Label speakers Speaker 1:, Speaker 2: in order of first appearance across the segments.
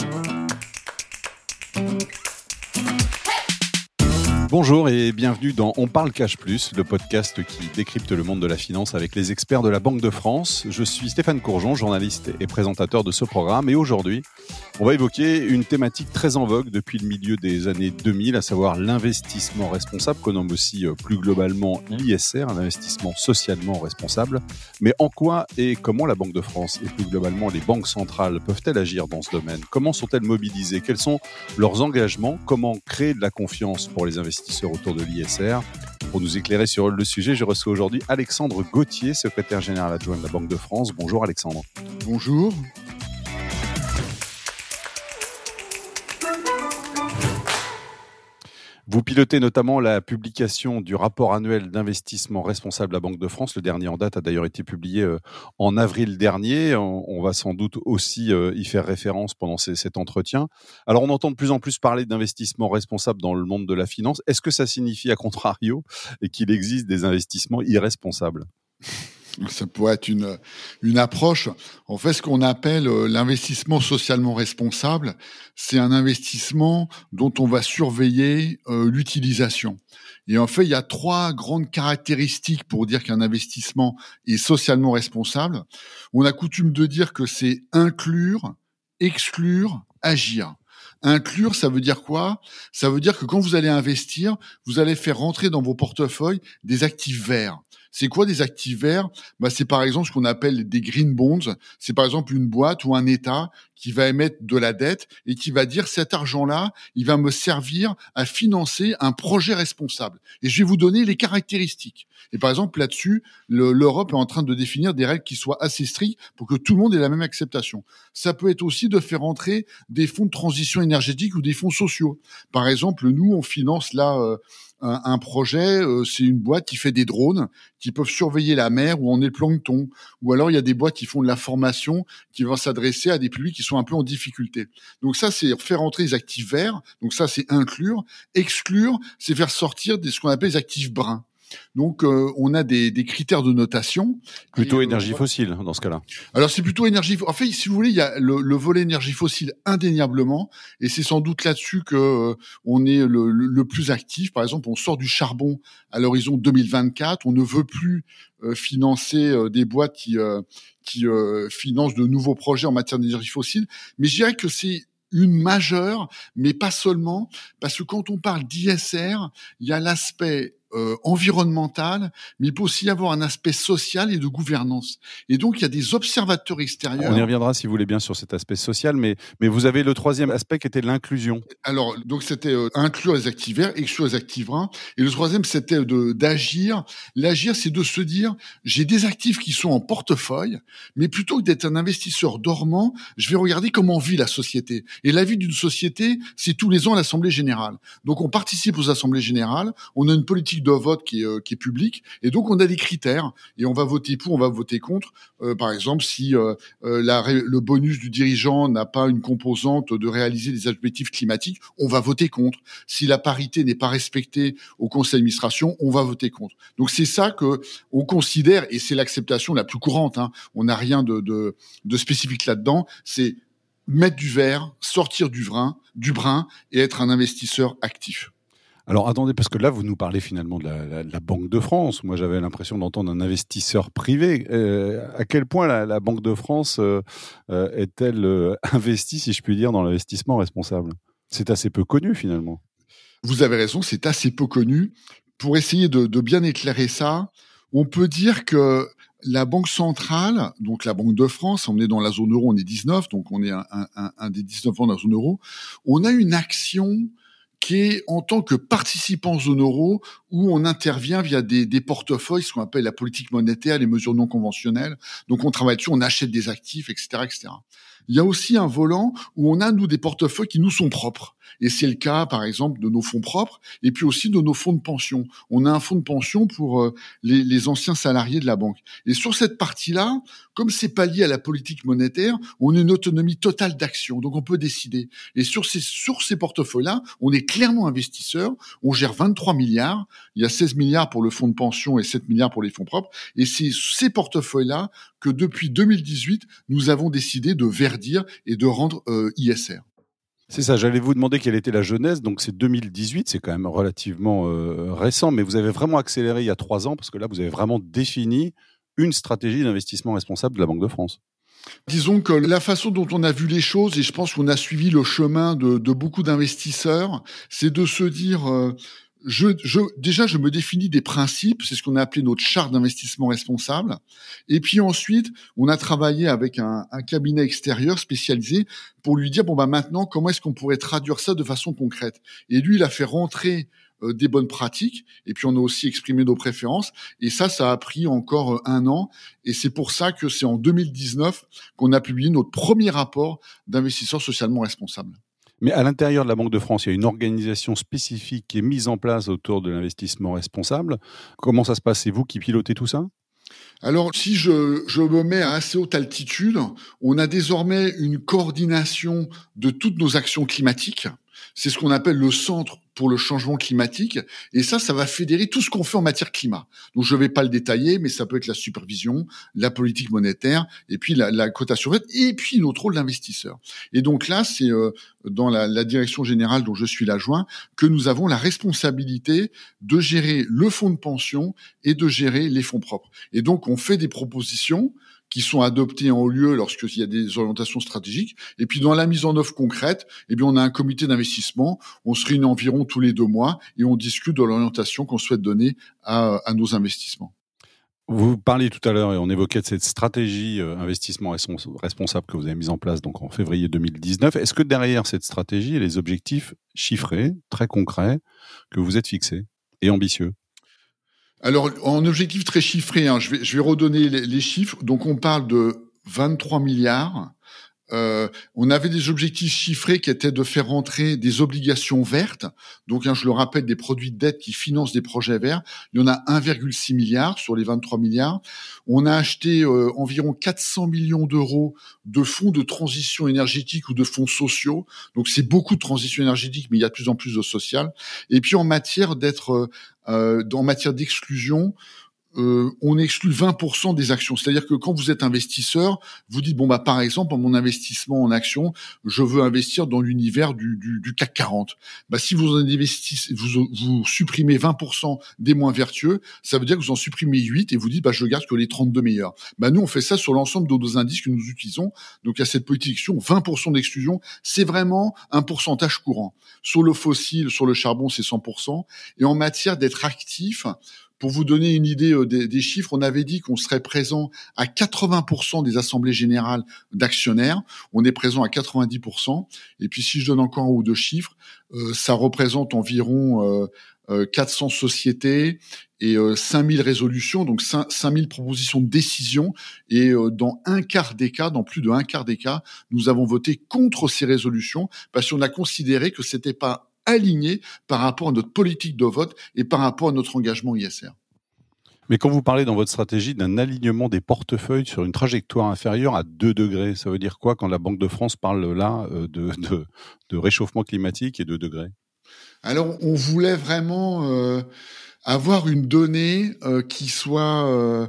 Speaker 1: Thank you. Bonjour et bienvenue dans On parle Cash Plus, le podcast qui décrypte le monde de la finance avec les experts de la Banque de France. Je suis Stéphane Courgeon, journaliste et présentateur de ce programme. Et aujourd'hui, on va évoquer une thématique très en vogue depuis le milieu des années 2000, à savoir l'investissement responsable, qu'on nomme aussi euh, plus globalement l'ISR, un investissement socialement responsable. Mais en quoi et comment la Banque de France et plus globalement les banques centrales peuvent-elles agir dans ce domaine? Comment sont-elles mobilisées? Quels sont leurs engagements? Comment créer de la confiance pour les investisseurs? Autour de l'ISR. Pour nous éclairer sur le sujet, je reçois aujourd'hui Alexandre Gauthier, secrétaire général adjoint de la Banque de France. Bonjour Alexandre.
Speaker 2: Bonjour.
Speaker 1: Vous pilotez notamment la publication du rapport annuel d'investissement responsable à la Banque de France. Le dernier en date a d'ailleurs été publié euh, en avril dernier. On va sans doute aussi euh, y faire référence pendant cet entretien. Alors on entend de plus en plus parler d'investissement responsable dans le monde de la finance. Est-ce que ça signifie, à contrario, qu'il existe des investissements irresponsables?
Speaker 2: Ça pourrait être une, une approche. En fait, ce qu'on appelle euh, l'investissement socialement responsable, c'est un investissement dont on va surveiller euh, l'utilisation. Et en fait, il y a trois grandes caractéristiques pour dire qu'un investissement est socialement responsable. On a coutume de dire que c'est inclure, exclure, agir. Inclure, ça veut dire quoi? Ça veut dire que quand vous allez investir, vous allez faire rentrer dans vos portefeuilles des actifs verts. C'est quoi des actifs verts? Bah, C'est par exemple ce qu'on appelle des green bonds. C'est par exemple une boîte ou un État qui va émettre de la dette et qui va dire cet argent-là, il va me servir à financer un projet responsable. Et je vais vous donner les caractéristiques. Et par exemple, là-dessus, l'Europe est en train de définir des règles qui soient assez strictes pour que tout le monde ait la même acceptation. Ça peut être aussi de faire entrer des fonds de transition énergétique ou des fonds sociaux. Par exemple, nous, on finance là... Euh, un, projet, euh, c'est une boîte qui fait des drones qui peuvent surveiller la mer où on est le plancton. Ou alors il y a des boîtes qui font de la formation qui vont s'adresser à des publics qui sont un peu en difficulté. Donc ça, c'est faire entrer les actifs verts. Donc ça, c'est inclure. Exclure, c'est faire sortir des, ce qu'on appelle les actifs bruns. Donc, euh, on a des, critères de notation.
Speaker 1: Plutôt euh, énergie fossile dans ce cas-là.
Speaker 2: Alors, c'est plutôt énergie. En fait, si vous voulez, il y a le, volet énergie fossile indéniablement, et c'est sans doute là-dessus que euh, on est le, plus actif. Par exemple, on sort du charbon à l'horizon 2024. On ne veut plus financer des boîtes qui qui financent de nouveaux projets en matière d'énergie fossile. Mais je dirais que c'est une majeure, mais pas seulement, parce que quand on parle d'ISR, il y a l'aspect euh, environnemental, mais il peut aussi y avoir un aspect social et de gouvernance. Et donc, il y a des observateurs extérieurs.
Speaker 1: On y reviendra, si vous voulez bien, sur cet aspect social, mais, mais vous avez le troisième aspect qui était l'inclusion.
Speaker 2: Alors, donc, c'était euh, inclure les actifs verts, exclure les actifs bruns. Et le troisième, c'était d'agir. L'agir, c'est de se dire, j'ai des actifs qui sont en portefeuille, mais plutôt que d'être un investisseur dormant, je vais regarder comment vit la société. Et la vie d'une société, c'est tous les ans l'Assemblée générale. Donc, on participe aux Assemblées générales, on a une politique de vote qui est, euh, qui est public. Et donc, on a des critères et on va voter pour, on va voter contre. Euh, par exemple, si euh, le bonus du dirigeant n'a pas une composante de réaliser des objectifs climatiques, on va voter contre. Si la parité n'est pas respectée au conseil d'administration, on va voter contre. Donc, c'est ça que on considère, et c'est l'acceptation la plus courante. Hein, on n'a rien de, spécifique là-dedans. C'est mettre du vert, sortir du brin, du brin et être un investisseur actif.
Speaker 1: Alors attendez, parce que là, vous nous parlez finalement de la, Banque de France. Moi, j'avais l'impression d'entendre un investisseur privé. Euh, à quel point la, Banque de France euh, euh, est-elle investie, si je puis dire, dans l'investissement responsable? C'est assez peu connu finalement.
Speaker 2: Vous avez raison, c'est assez peu connu. Pour essayer de, bien éclairer ça, on peut dire que la Banque centrale, donc la Banque de France, on est dans la zone euro, on est 19, donc on est un, un des 19 ans de la zone euro, on a une action qui est en tant que participant zone euro où on intervient via des, des portefeuilles, ce qu'on appelle la politique monétaire, les mesures non conventionnelles. Donc on travaille dessus, on achète des actifs, etc., etc. Il y a aussi un volant où on a, nous, des portefeuilles qui nous sont propres. Et c'est le cas, par exemple, de nos fonds propres et puis aussi de nos fonds de pension. On a un fonds de pension pour euh, les, anciens salariés de la banque. Et sur cette partie-là, comme c'est pas lié à la politique monétaire, on a une autonomie totale d'action. Donc on peut décider. Et sur ces, sur ces portefeuilles-là, on est clairement investisseur. On gère 23 milliards. Il y a 16 milliards pour le fonds de pension et 7 milliards pour les fonds propres. Et c'est ces portefeuilles-là que depuis 2018, nous avons décidé de verdir et de rendre euh, ISR.
Speaker 1: C'est ça, j'allais vous demander quelle était la jeunesse. Donc c'est 2018, c'est quand même relativement euh, récent, mais vous avez vraiment accéléré il y a trois ans parce que là, vous avez vraiment défini une stratégie d'investissement responsable de la Banque de France.
Speaker 2: Disons que la façon dont on a vu les choses, et je pense qu'on a suivi le chemin de, beaucoup d'investisseurs, c'est de se dire, euh, je, je, déjà, je me définis des principes, c'est ce qu'on a appelé notre charte d'investissement responsable. Et puis ensuite, on a travaillé avec un, un, cabinet extérieur spécialisé pour lui dire, bon, bah maintenant, comment est-ce qu'on pourrait traduire ça de façon concrète? Et lui, il a fait rentrer euh, des bonnes pratiques, et puis on a aussi exprimé nos préférences. Et ça, ça a pris encore euh, un an. Et c'est pour ça que c'est en 2019 qu'on a publié notre premier rapport d'investisseurs socialement responsables.
Speaker 1: Mais à l'intérieur de la Banque de France, il y a une organisation spécifique qui est mise en place autour de l'investissement responsable. Comment ça se passe? C'est vous qui pilotez tout ça?
Speaker 2: Alors, si je, je, me mets à assez haute altitude, on a désormais une coordination de toutes nos actions climatiques. C'est ce qu'on appelle le centre pour le changement climatique. Et ça, ça va fédérer tout ce qu'on fait en matière climat. Donc, je ne vais pas le détailler, mais ça peut être la supervision, la politique monétaire, et puis la, la cotation verte, et puis notre rôle d'investisseur. Et donc là, c'est euh, dans la, la, direction générale dont je suis l'adjoint que nous avons la responsabilité de gérer le fonds de pension et de gérer les fonds propres. Et donc, on fait des propositions qui sont adoptés en haut lieu lorsqu'il y a des orientations stratégiques. Et puis dans la mise en œuvre concrète, eh bien on a un comité d'investissement. On se réunit environ tous les deux mois et on discute de l'orientation qu'on souhaite donner à, à, nos investissements.
Speaker 1: Vous parliez tout à l'heure et on évoquait de cette stratégie euh, investissement responsable que vous avez mise en place donc en février 2019. Est-ce que derrière cette stratégie, il y a les objectifs chiffrés, très concrets, que vous êtes fixés et ambitieux?
Speaker 2: Alors, en objectif très chiffré, hein, je, vais, je vais redonner les, les, chiffres. Donc, on parle de 23 milliards euh, on avait des objectifs chiffrés qui étaient de faire rentrer des obligations vertes. Donc, hein, je le rappelle, des produits de dette qui financent des projets verts. Il y en a 1,6 milliard sur les 23 milliards. On a acheté euh, environ 400 millions d'euros de fonds de transition énergétique ou de fonds sociaux. Donc, c'est beaucoup de transition énergétique, mais il y a de plus en plus de social. Et puis, en matière d'être, euh, en matière d'exclusion, euh, on exclut 20% des actions. C'est-à-dire que quand vous êtes investisseur, vous dites bon bah par exemple, mon investissement en actions, je veux investir dans l'univers du, du, CAC 40. Bah si vous investissez, vous, vous supprimez 20% des moins vertueux, ça veut dire que vous en supprimez 8 et vous dites bah je garde que les 32 meilleurs. Bah nous on fait ça sur l'ensemble de nos indices que nous utilisons. Donc à cette politique 20% d'exclusion, c'est vraiment un pourcentage courant. Sur le fossile, sur le charbon, c'est 100%. Et en matière d'être actif, pour vous donner une idée euh, des, chiffres, on avait dit qu'on serait présent à 80% des assemblées générales d'actionnaires. On est présent à 90%. Et puis si je donne encore un ou deux chiffres, euh, ça représente environ 400 euh, sociétés et 5000 résolutions, donc 5000 propositions de décision. Et dans un quart des cas, dans plus de un quart des cas, nous avons voté contre ces résolutions parce qu'on a considéré que c'était pas aligné par rapport à notre politique de vote et par rapport à notre engagement ISR.
Speaker 1: Mais quand vous parlez dans votre stratégie d'un alignement des portefeuilles sur une trajectoire inférieure à 2 degrés, ça veut dire quoi quand la Banque de France parle là euh, de, de, réchauffement climatique et 2 degrés?
Speaker 2: Alors, on voulait vraiment euh, avoir une donnée euh, qui soit euh,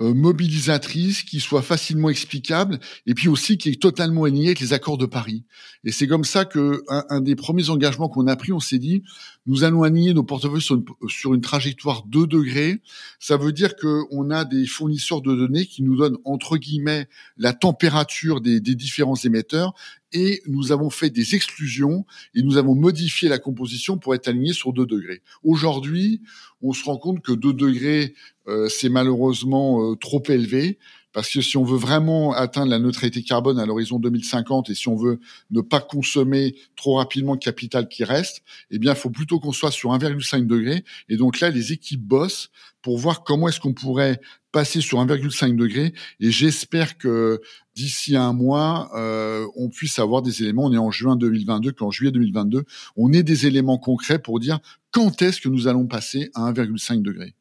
Speaker 2: mobilisatrice, qui soit facilement explicable, et puis aussi qui est totalement alignée avec les accords de Paris. Et c'est comme ça que un, des premiers engagements qu'on a pris, on s'est dit, nous allons aligner nos portefeuilles sur une, sur une trajectoire 2 degrés. Ça veut dire qu'on a des fournisseurs de données qui nous donnent entre guillemets la température des, des différents émetteurs et nous avons fait des exclusions et nous avons modifié la composition pour être aligné sur 2 degrés. Aujourd'hui, on se rend compte que 2 degrés, euh, c'est malheureusement euh, trop élevé. Parce que si on veut vraiment atteindre la neutralité carbone à l'horizon 2050 et si on veut ne pas consommer trop rapidement le capital qui reste, eh bien, il faut plutôt qu'on soit sur 1,5 degré. Et donc là, les équipes bossent pour voir comment est-ce qu'on pourrait passer sur 1,5 degré. Et j'espère que d'ici un mois, euh, on puisse avoir des éléments. On est en juin 2022, qu'en juillet 2022, on ait des éléments concrets pour dire quand est-ce que nous allons passer à 1,5 degré.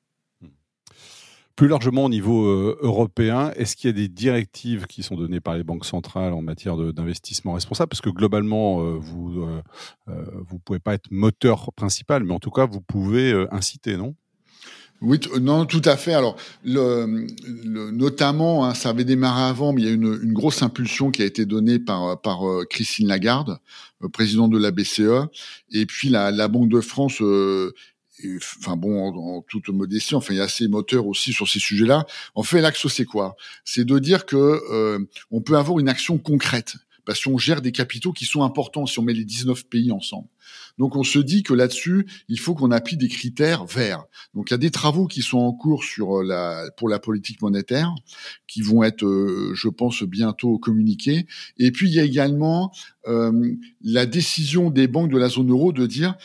Speaker 1: Plus largement au niveau euh, européen, est-ce qu'il y a des directives qui sont données par les banques centrales en matière d'investissement responsable? Parce que globalement, euh, vous ne pouvez pas être moteur principal, mais en tout cas, vous pouvez inciter, non?
Speaker 2: Oui, non, tout à fait. Alors, le, notamment, hein, ça avait démarré avant, mais il y a une, une grosse impulsion qui a été donnée par, par euh, Christine Lagarde, euh, présidente de la BCE, et puis la, la Banque de France. Euh, enfin bon, en, toute modestie, enfin il y a assez moteur aussi sur ces sujets-là. En fait, l'axe c'est quoi? C'est de dire que on peut avoir une action concrète parce qu'on gère des capitaux qui sont importants si on met les 19 pays ensemble. Donc on se dit que là-dessus, il faut qu'on appuie des critères verts. Donc il y a des travaux qui sont en cours euh, pour la politique monétaire qui vont être, euh, je pense, bientôt communiqués. Et puis il y a également euh, la décision des banques de la zone euro de dire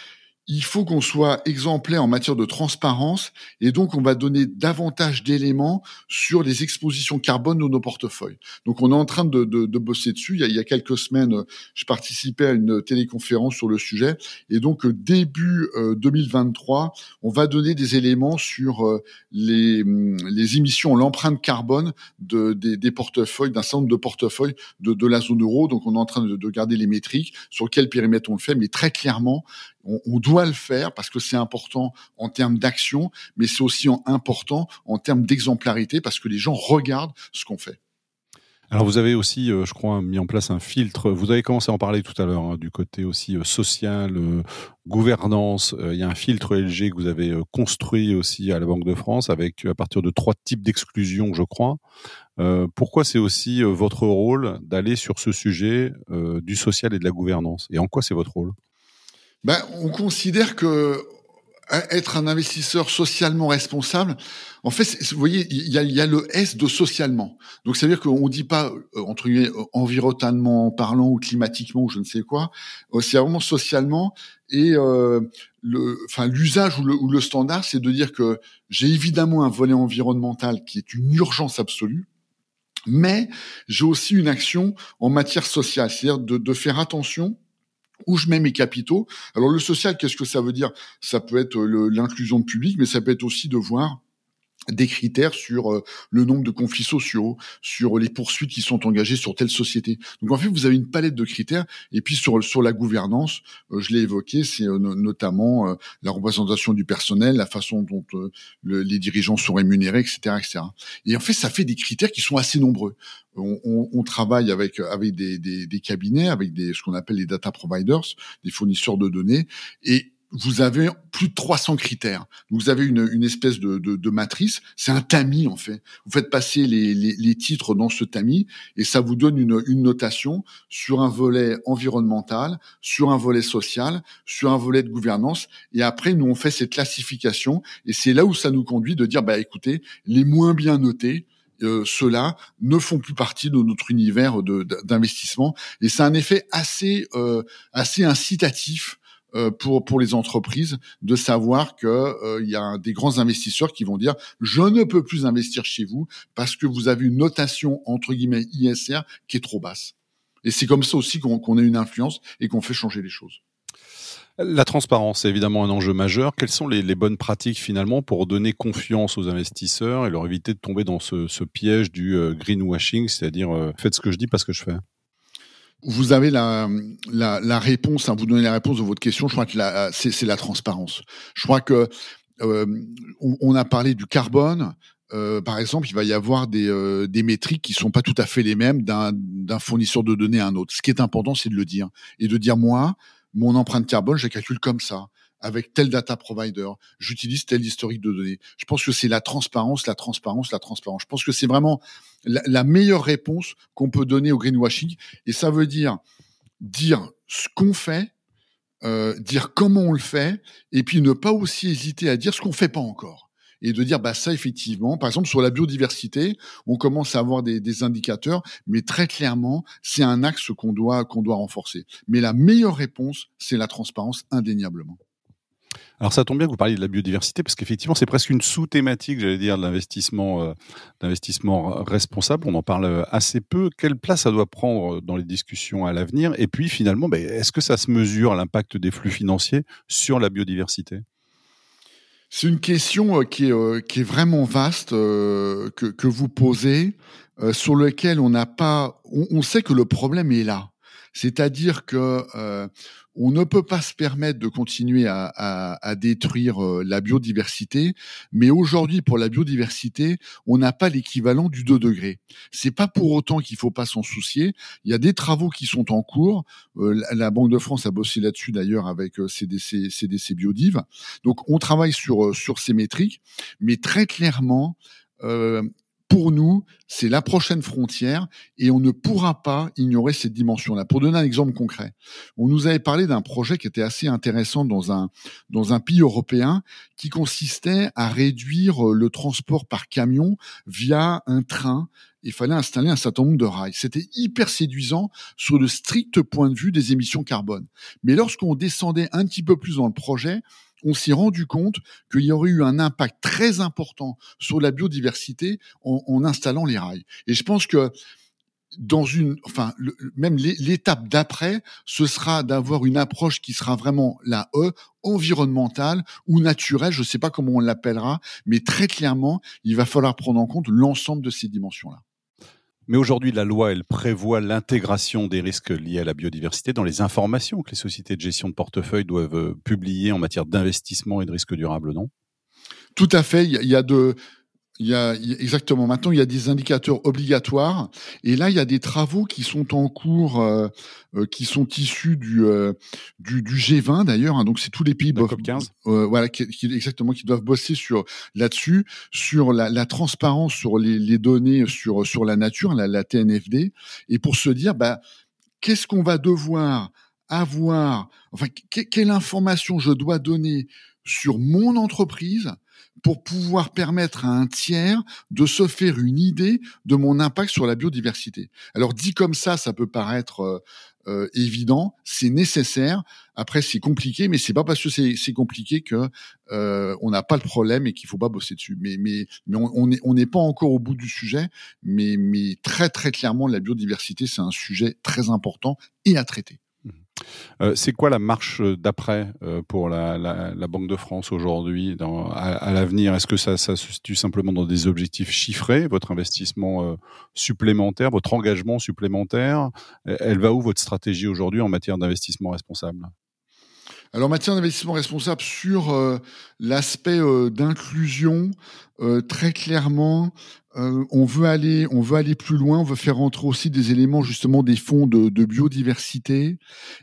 Speaker 2: il faut qu'on soit exemplaire en matière de transparence et donc on va donner davantage d'éléments sur les expositions carbone de nos portefeuilles. Donc on est en train de, de, de bosser dessus. Il y, a, il y, a, quelques semaines, je participais à une téléconférence sur le sujet et donc début 2023, euh, on va donner des éléments sur euh, les, les émissions, l'empreinte carbone de, des, des portefeuilles, d'un certain nombre de portefeuilles de, de la zone euro. Donc on est en train de, de garder les métriques sur quel périmètre on le fait, mais très clairement, on, doit le faire parce que c'est important en termes d'action, mais c'est aussi important en termes d'exemplarité parce que les gens regardent ce qu'on fait.
Speaker 1: Alors vous avez aussi, euh, je crois, mis en place un filtre. Vous avez commencé à en parler tout à l'heure hein, du côté aussi euh, social, euh, gouvernance. Il y a un filtre LG que vous avez construit aussi à la Banque de France avec à partir de trois types d'exclusion, je crois. pourquoi c'est aussi votre rôle d'aller sur ce sujet du social et de la gouvernance? Et en quoi c'est votre rôle?
Speaker 2: Ben, on considère que être un investisseur socialement responsable, en fait, vous voyez, il y a, y a, le S de socialement. Donc, ça veut dire qu'on dit pas, euh, entre guillemets, environnementalement parlant ou climatiquement ou je ne sais quoi. Euh, c'est vraiment socialement. Et euh, le, enfin, l'usage ou le, ou le standard, c'est de dire que j'ai évidemment un volet environnemental qui est une urgence absolue. Mais j'ai aussi une action en matière sociale, c'est-à-dire de, de faire attention où je mets mes capitaux. Alors le social, qu'est-ce que ça veut dire? Ça peut être l'inclusion de public, mais ça peut être aussi de voir des critères sur euh, le nombre de conflits sociaux, sur les poursuites qui sont engagées sur telle société. Donc en fait, vous avez une palette de critères. Et puis sur sur la gouvernance, euh, je l'ai évoqué, c'est euh, notamment la représentation du personnel, la façon dont les dirigeants sont rémunérés, etc., etc. Et en fait, ça fait des critères qui sont assez nombreux. On, on, on travaille avec avec des, des, des cabinets, avec des ce qu'on appelle les data providers, des fournisseurs de données, et vous avez plus de 300 critères. Vous avez une, une espèce de, de, de matrice, c'est un tamis en fait. Vous faites passer les, les, les, titres dans ce tamis et ça vous donne une, une notation sur un volet environnemental, sur un volet social, sur un volet de gouvernance. Et après, nous on fait cette classification et c'est là où ça nous conduit de dire bah écoutez, les moins bien notés, euh, ceux-là ne font plus partie de notre univers d'investissement et c'est un effet assez euh, assez incitatif pour pour les entreprises de savoir que euh, il y a des grands investisseurs qui vont dire je ne peux plus investir chez vous parce que vous avez une notation entre guillemets ISR qui est trop basse. Et c'est comme ça aussi qu'on a une influence et qu'on fait changer les choses.
Speaker 1: La transparence est évidemment un enjeu majeur. Quelles sont les, les, bonnes pratiques finalement pour donner confiance aux investisseurs et leur éviter de tomber dans ce, ce piège du euh, greenwashing, c'est-à-dire faites ce que je dis, pas ce que je fais?
Speaker 2: Vous avez la, la, la réponse, hein, vous donnez la réponse de votre question. Je crois que c'est la transparence. Je crois que euh, on a parlé du carbone. Euh, par exemple, il va y avoir des, euh, des métriques qui sont pas tout à fait les mêmes d'un fournisseur de données à un autre. Ce qui est important, c'est de le dire et de dire moi, mon empreinte carbone, je la calcule comme ça avec tel data provider, j'utilise tel historique de données. Je pense que c'est la transparence, la transparence, la transparence. Je pense que c'est vraiment la, meilleure réponse qu'on peut donner au greenwashing. Et ça veut dire dire ce qu'on fait, euh, dire comment on le fait, et puis ne pas aussi hésiter à dire ce qu'on fait pas encore et de dire bah ça effectivement par exemple sur la biodiversité on commence à avoir des, des indicateurs mais très clairement c'est un axe qu'on doit qu'on doit renforcer mais la meilleure réponse c'est la transparence indéniablement
Speaker 1: alors ça tombe bien que vous parliez de la biodiversité parce qu'effectivement c'est presque une sous-thématique, j'allais dire, de l'investissement, euh, responsable. On en parle euh, assez peu. Quelle place ça doit prendre dans les discussions à l'avenir? Et puis finalement, ben, est-ce que ça se mesure l'impact des flux financiers sur la biodiversité?
Speaker 2: C'est une question euh, qui est, vraiment vaste que, vous posez, sur lequel on n'a pas. On, sait que le problème est là. C'est-à-dire que euh, on ne peut pas se permettre de continuer à, à, à détruire euh, la biodiversité, mais aujourd'hui, pour la biodiversité, on n'a pas l'équivalent du 2 degrés. C'est pas pour autant qu'il faut pas s'en soucier. Il y a des travaux qui sont en cours. Euh, la Banque de France a bossé là-dessus d'ailleurs avec CDC, CDC Biodiv. Donc, on travaille sur sur ces métriques, mais très clairement, euh, pour nous, c'est la prochaine frontière et on ne pourra pas ignorer cette dimension-là. Pour donner un exemple concret, on nous avait parlé d'un projet qui était assez intéressant dans un, dans un pays européen qui consistait à réduire le transport par camion via un train. Il fallait installer un certain nombre de rails. C'était hyper séduisant sur le strict point de vue des émissions carbone. Mais lorsqu'on descendait un petit peu plus dans le projet, on s'est rendu compte qu'il y aurait eu un impact très important sur la biodiversité en, installant les rails. Et je pense que dans une, enfin, même l'étape d'après, ce sera d'avoir une approche qui sera vraiment la E, environnementale ou naturelle, je ne sais pas comment on l'appellera, mais très clairement, il va falloir prendre en compte l'ensemble de ces dimensions-là.
Speaker 1: Mais aujourd'hui, la loi, elle prévoit l'intégration des risques liés à la biodiversité dans les informations que les sociétés de gestion de portefeuille doivent euh, publier en matière d'investissement et de risques durables, non?
Speaker 2: Tout à fait. Il y a de, il y a exactement. Maintenant, il y a des indicateurs obligatoires, et là, il y a des travaux qui sont en cours, euh, euh qui sont issus du euh, du, du, G20 d'ailleurs. Hein, donc, c'est tous les pays
Speaker 1: la COP 15.
Speaker 2: Euh, voilà, qui, qui, exactement, qui doivent bosser sur là-dessus, sur la, la, transparence sur les, les, données sur sur la nature, la, la TNFD, et pour se dire, bah, qu'est-ce qu'on va devoir avoir, enfin, quelle information je dois donner sur mon entreprise pour pouvoir permettre à un tiers de se faire une idée de mon impact sur la biodiversité. Alors dit comme ça, ça peut paraître euh, euh, évident, c'est nécessaire. Après, c'est compliqué, mais c'est pas parce que c'est compliqué que euh, on n'a pas le problème et qu'il faut pas bosser dessus. Mais mais mais on n'est on pas encore au bout du sujet. Mais mais très très clairement, la biodiversité, c'est un sujet très important et à traiter.
Speaker 1: Euh, c'est quoi la marche d'après euh, pour la, Banque de France aujourd'hui à, l'avenir? Est-ce que ça, se situe simplement dans des objectifs chiffrés, votre investissement euh, supplémentaire, votre engagement supplémentaire? Elle va où votre stratégie aujourd'hui en matière d'investissement responsable?
Speaker 2: Alors, en matière d'investissement responsable, sur l'aspect d'inclusion, très clairement, euh, on veut aller, on veut aller plus loin. On veut faire entrer aussi des éléments justement des fonds de, biodiversité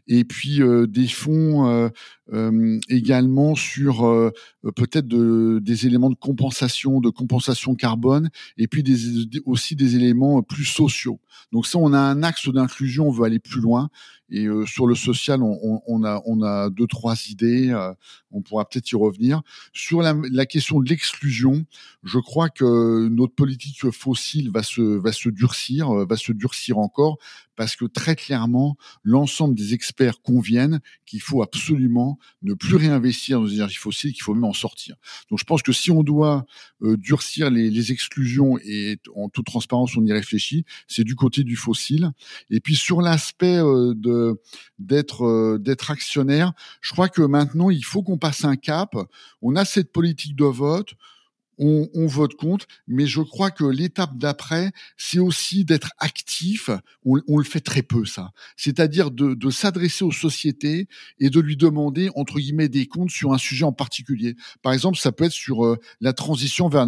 Speaker 2: et puis euh, des fonds euh, également sur peut-être des éléments de compensation, de compensation carbone et puis des, aussi des éléments plus sociaux. Donc ça, on a un axe d'inclusion. On veut aller plus loin. Et sur le social, on, a, on a deux trois idées. on pourra peut-être y revenir. Sur la, la question de l'exclusion, je crois que notre politique fossile va se, va se durcir, euh, va se durcir encore, parce que très clairement, l'ensemble des experts conviennent qu'il faut absolument ne plus réinvestir dans les énergies fossiles, qu'il faut même en sortir. Donc je pense que si on doit euh, durcir les, exclusions et en toute transparence on y réfléchit, c'est du côté du fossile. Et puis sur l'aspect euh, d'être d'être actionnaire, je crois que maintenant il faut qu'on passe un cap. On a cette politique de vote on, vote contre, mais je crois que l'étape d'après, c'est aussi d'être actif. On, le fait très peu, ça. C'est-à-dire de, s'adresser aux sociétés et de lui demander, entre guillemets, des comptes sur un sujet en particulier. Par exemple, ça peut être sur euh, la transition vers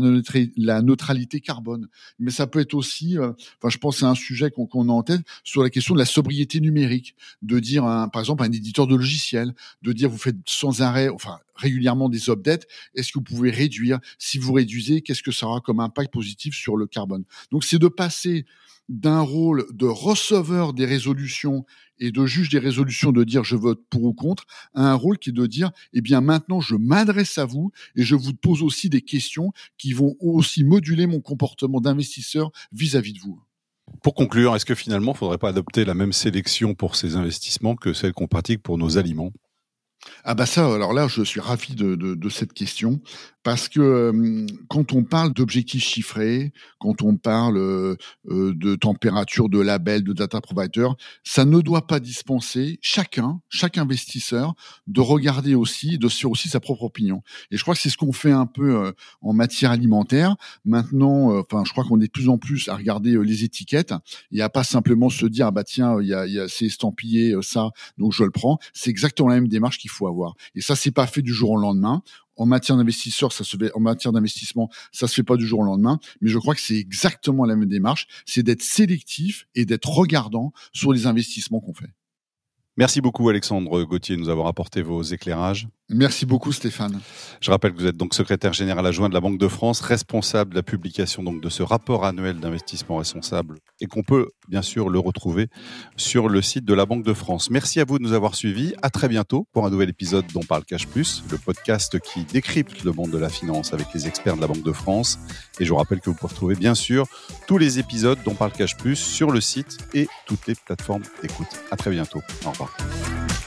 Speaker 2: la neutralité carbone, mais ça peut être aussi, euh, enfin, je pense à un sujet qu'on a en tête, sur la question de la sobriété numérique, de dire, par exemple, un éditeur de logiciel, de dire, vous faites sans arrêt, enfin, régulièrement des updates, est-ce que vous pouvez réduire? Si vous réduisez, qu'est-ce que ça aura comme impact positif sur le carbone? Donc c'est de passer d'un rôle de receveur des résolutions et de juge des résolutions de dire je vote pour ou contre à un rôle qui est de dire eh bien maintenant je m'adresse à vous et je vous pose aussi des questions qui vont aussi moduler mon comportement d'investisseur vis-à-vis de vous.
Speaker 1: Pour conclure, est-ce que finalement il ne faudrait pas adopter la même sélection pour ces investissements que celle qu'on pratique pour nos aliments?
Speaker 2: Ah bah ça, alors là, je suis ravi de, de, de cette question parce que quand on parle d'objectifs chiffrés, quand on parle de température, de label, de data provider, ça ne doit pas dispenser chacun, chaque investisseur, de regarder aussi, de se faire aussi sa propre opinion. Et je crois que c'est ce qu'on fait un peu en matière alimentaire. Maintenant, enfin, je crois qu'on est de plus en plus à regarder les étiquettes et à pas simplement se dire ah bah tiens, il y a, y a c'est estampillé ça, donc je le prends. C'est exactement la même démarche qu'il faut avoir. Et ça, c'est pas fait du jour au lendemain. En matière d'investisseur, ça se fait, en matière d'investissement, ça se fait pas du jour au lendemain. Mais je crois que c'est exactement la même démarche. C'est d'être sélectif et d'être regardant sur les investissements qu'on fait.
Speaker 1: Merci beaucoup Alexandre Gauthier de nous avoir apporté vos éclairages.
Speaker 2: Merci beaucoup Stéphane.
Speaker 1: Je rappelle que vous êtes donc secrétaire général adjoint de la Banque de France, responsable de la publication donc de ce rapport annuel d'investissement responsable et qu'on peut bien sûr le retrouver sur le site de la Banque de France. Merci à vous de nous avoir suivis. À très bientôt pour un nouvel épisode dont parle Cash Plus, le podcast qui décrypte le monde de la finance avec les experts de la Banque de France. Et je vous rappelle que vous pouvez retrouver bien sûr tous les épisodes dont parle Cash Plus sur le site et toutes les plateformes d'écoute. À très bientôt. Au revoir. Tchau.